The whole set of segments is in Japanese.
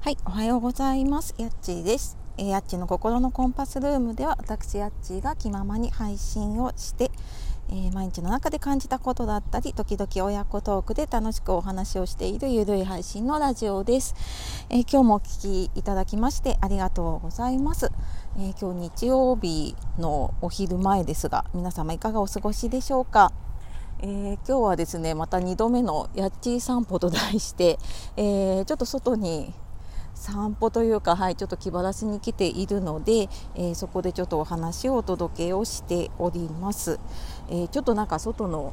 はい、おはようございます。やっちーです。えー、やっちの心のコンパスルームでは、私やっちーが気ままに配信をして、えー、毎日の中で感じたことだったり、時々親子トークで楽しくお話をしているゆるい配信のラジオです。えー、今日もお聴きいただきましてありがとうございます。え今日日曜日のお昼前ですが、皆様いかがお過ごしでしょうか？えー、今日はですねまた2度目のやっちー散歩と題して、えー、ちょっと外に散歩というか、はい、ちょっと気晴らしに来ているので、えー、そこでちょっとお話をお届けをしております。えー、ちょっとなんか外の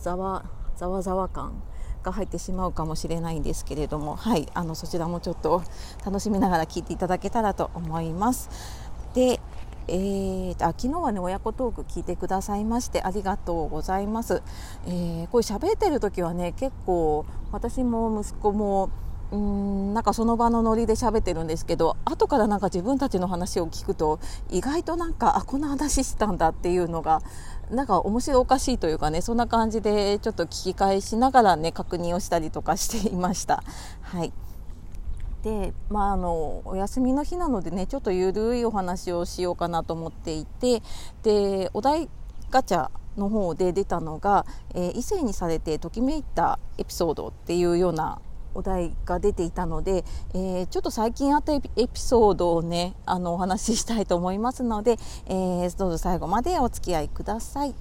ざわざわざわ感が入ってしまうかもしれないんですけれども、はい、あのそちらもちょっと楽しみながら聞いていただけたらと思います。で、えー、あ昨日はね親子トーク聞いてくださいましてありがとうございます。えー、これ喋ってる時はね結構私も息子もうーんなんかその場のノリで喋ってるんですけど後からなんか自分たちの話を聞くと意外となんかあこんな話したんだっていうのがなんか面白おかしいというかねそんな感じでちょっと聞き返しながらね確認をしたりとかしていました。はいでまあ、あのお休みの日なのでねちょっとゆるいお話をしようかなと思っていてでお題ガチャの方で出たのが、えー、異性にされてときめいたエピソードっていうようなお題が出ていたので、えー、ちょっと最近あったエピソードをねあのお話ししたいと思いますので、えー、どうぞ最後までお付き合いください。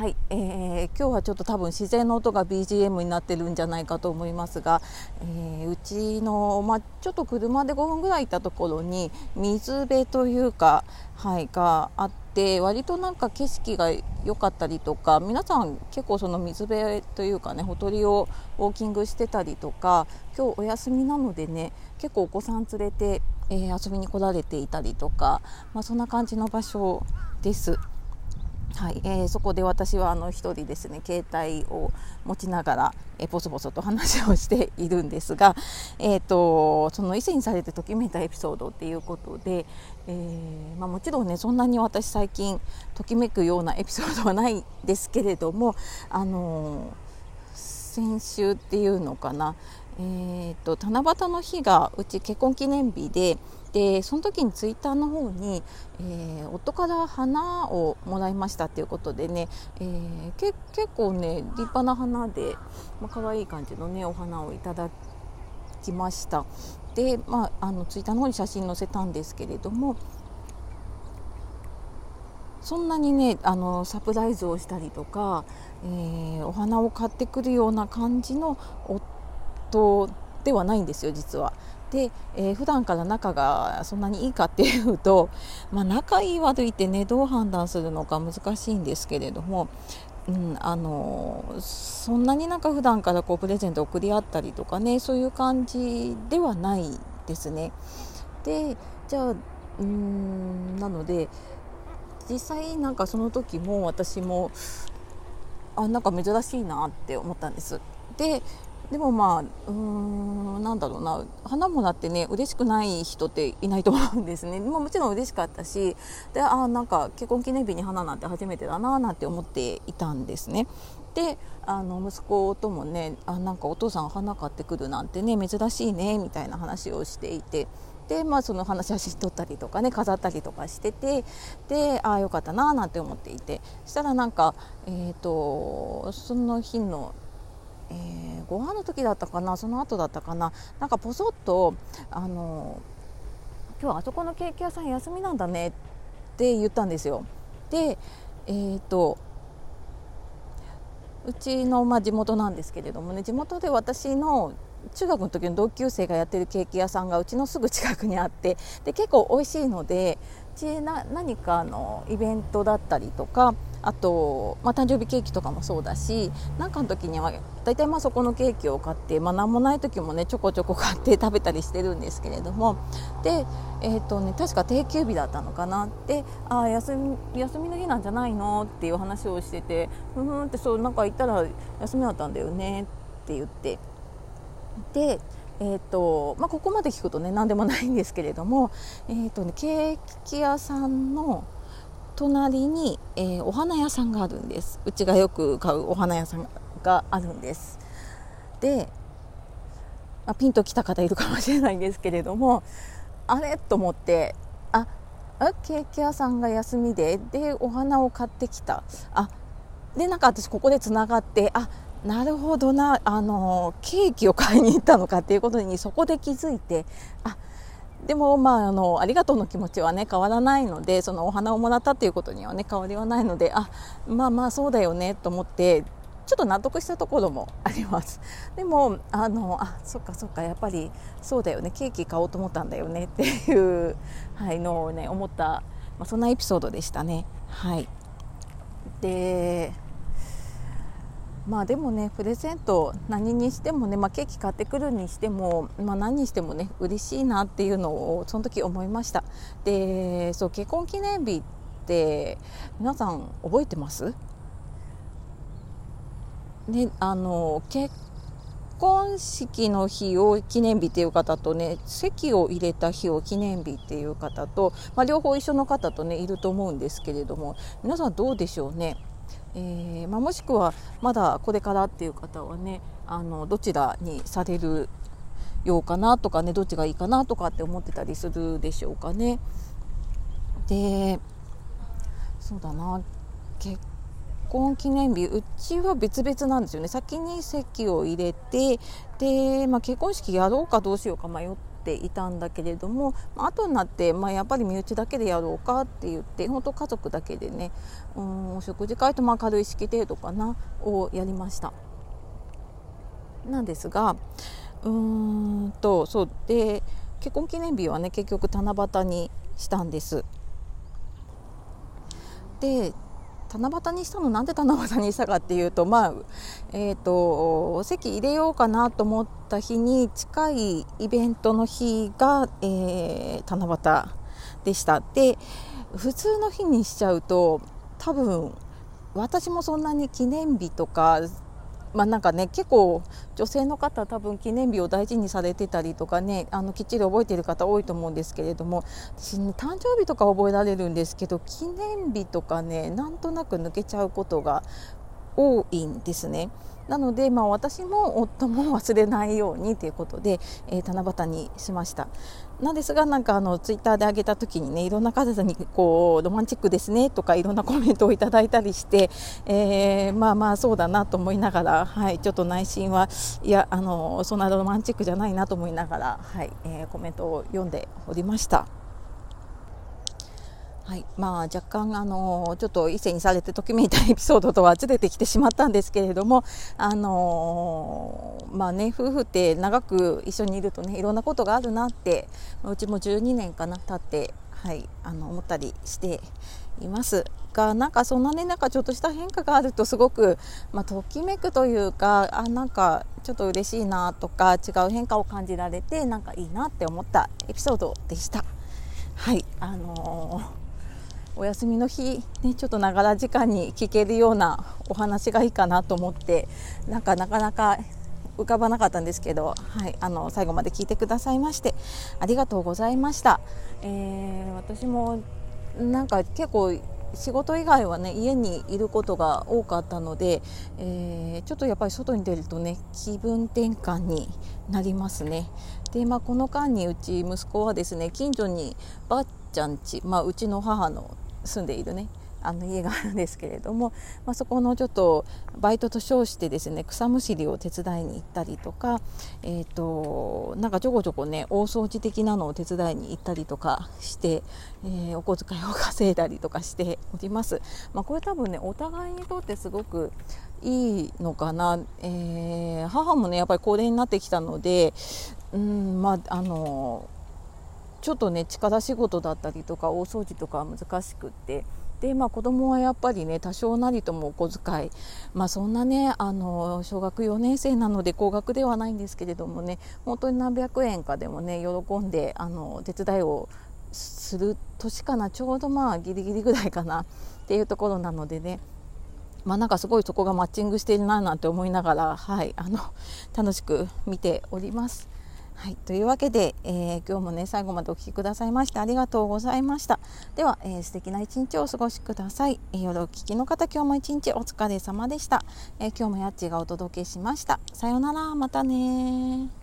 はい、えー、今日はちょっと多分自然の音が BGM になってるんじゃないかと思いますが、えー、うちの、まあ、ちょっと車で5分ぐらい行ったところに水辺というか、はい、があって割となんか景色が良かったりとか皆さん結構その水辺というかねほとりをウォーキングしてたりとか今日お休みなのでね結構お子さん連れて、えー、遊びに来られていたりとか、まあ、そんな感じの場所です。はいえー、そこで私はあの1人ですね携帯を持ちながら、えー、ボソボソと話をしているんですが、えーと、その異性にされてときめいたエピソードっていうことで、えー、まあ、もちろんねそんなに私最近ときめくようなエピソードはないですけれども、あの先週っていうのかな、えーと、七夕の日がうち結婚記念日ででその時にツイッターの方に、えー、夫から花をもらいましたっていうことでね、えー、け結構ね立派な花で、まあ可愛い感じのねお花をいただきました。で、まあ、あのツイッターの方に写真載せたんですけれどもそんなにねあのサプライズをしたりとか、えー、お花を買ってくるような感じの夫ではないんですよ実は。で、えー、普段から仲がそんなにいいかっていうと、まあ、仲いい悪いってねどう判断するのか難しいんですけれども、うん、あのそんなになんか普段からこうプレゼントを送り合ったりとかねそういう感じではないですね。でじゃあうんなので実際なんかその時も私もあなんか珍しいなって思ったんです。ででもまあうーんなんだろうな。花もらってね嬉しくない人っていないと思うんですね。ももちろん嬉しかったしであなんか結婚記念日に花なんて初めてだななんて思っていたんですね。であの息子ともねあなんかお父さん花買ってくるなんてね珍しいねみたいな話をしていて。で、まあ、その話写真撮ったりとかね飾ったりとかしててでああよかったななんて思っていて。そしたらなんか、えーとその日のえー、ご飯の時だったかなその後だったかななんかポソッとあの今日あそこのケーキ屋さん休みなんだねって言ったんですよ。でえっ、ー、とうちの、まあ、地元なんですけれどもね地元で私の中学の時の同級生がやってるケーキ屋さんがうちのすぐ近くにあってで結構美味しいのでうちな何かのイベントだったりとかあと、まあ、誕生日ケーキとかもそうだし何かの時には大体まあそこのケーキを買って、まあ、何もない時もねちょこちょこ買って食べたりしてるんですけれどもで、えーとね、確か定休日だったのかな。であ休み休みの日なんじゃないのっていう話をしててふふんってそうなんか言ったら休みだったんだよねって言って。でえーとまあ、ここまで聞くとね何でもないんですけれども、えーとね、ケーキ屋さんの隣に、えー、お花屋さんがあるんです。うちがよく買うお花屋さんがあるんです。であ、ピンときた方いるかもしれないんですけれどもあれ？と思ってああケーキ屋さんが休みででお花を買ってきた。あでなんか私ここでつながってあなるほどなあのケーキを買いに行ったのかっていうことにそこで気づいてあでも、まあ、あのありがとうの気持ちはね変わらないのでそのお花をもらったっていうことにはね変わりはないのであまあまあそうだよねと思ってちょっと納得したところもあります。でもあのあそっかそっかやっぱりそうだよねケーキ買おうと思ったんだよねっていう、はい、のをね思った、まあ、そんなエピソードでしたね。はい。でまあでもねプレゼント何にしてもね、まあ、ケーキ買ってくるにしても、まあ、何にしてもね嬉しいなっていうのをその時思いました。でそう結婚記念日って皆さん覚えてます？ねあの結婚式の日を記念日っていう方とね籍を入れた日を記念日っていう方と、まあ、両方一緒の方とねいると思うんですけれども皆さんどうでしょうね？えー、まあ、もしくはまだこれからっていう方はねあのどちらにされるようかなとかねどっちがいいかなとかって思ってたりするでしょうかね。でそうだな結婚記念日うちは別々なんですよね先に籍を入れてで、まあ、結婚式やろうかどうしようか迷ってっていたんだけれどもまあ後になって、まあ、やっぱり身内だけでやろうかって言って本当家族だけでねうんお食事会とまあ軽い式程度かなをやりました。なんですがうーんとそう。で結婚記念日はね結局七夕にしたんです。で七夕にしたの？なんで七夕にしたかっていうとまあえっ、ー、と席入れようかなと思った日に近いイベントの日が、えー、七夕でした。で普通の日にしちゃうと多分私もそんなに記念日とかまあ、なんかね結構女性の方多分記念日を大事にされてたりとかねあのきっちり覚えている方多いと思うんですけれども私、ね、誕生日とか覚えられるんですけど記念日とかねなんとなく抜けちゃうことが多いんですね。なので、まあ、私も夫も忘れないようにということで、えー、七夕にしましたなんですがなんかあのツイッターで上げた時にねいろんな方にこうロマンチックですねとかいろんなコメントをいただいたりして、えー、まあまあそうだなと思いながら、はい、ちょっと内心はいやあのそんなロマンチックじゃないなと思いながら、はいえー、コメントを読んでおりました。はい。まあ、若干、あのちょっと異性にされてときめいたエピソードとはずれてきてしまったんですけれども、あのまあね、夫婦って長く一緒にいるとねいろんなことがあるなってうちも12年かな経って、はい、あの思ったりしています。がなんかそんなねなんかちょっとした変化があるとすごく、まあ、ときめくというかあなんかちょっと嬉しいなとか違う変化を感じられてなんかいいなって思ったエピソードでした。はい。あのーお休みの日、ね、ちょっとながら時間に聞けるようなお話がいいかなと思ってなんかなかなか浮かばなかったんですけど、はい、あの最後まで聞いてくださいましてありがとうございました。えー、私もなんか結構仕事以外はね家にいることが多かったので、えー、ちょっとやっぱり外に出るとね気分転換になりますねで、まあ、この間にうち息子はですね近所にばっちゃんち、まあ、うちの母の住んでいるねあの家があるんですけれども、まあ、そこのちょっとバイトと称してですね草むしりを手伝いに行ったりとか、えーと、なんかちょこちょこね大掃除的なのを手伝いに行ったりとかして、えー、お小遣いを稼いだりとかしております。まあ、これ多分ねお互いにとってすごくいいのかな、えー、母もねやっぱり高齢になってきたのでうんまああのちょっとね力仕事だったりとか大掃除とかは難しくって。でまあ子供はやっぱりね多少なりともお小遣い。まあそんなねあの小学4年生なので高額ではないんですけれどもね本当に何百円かでもね喜んであの手伝いをする年かなちょうどまあギリギリぐらいかなっていうところなのでね。まあ、なんかすごいそこがマッチングしているななんて思いながら、はい、あの楽しく見ております。はい、というわけで、えー、今日もね最後までお聴きくださいましてありがとうございました。では、えー、素敵な一日をお過ごしください、えー、夜お聴きの方今日も一日お疲れ様でした、え今日もやっちがお届けしました。さようならまたね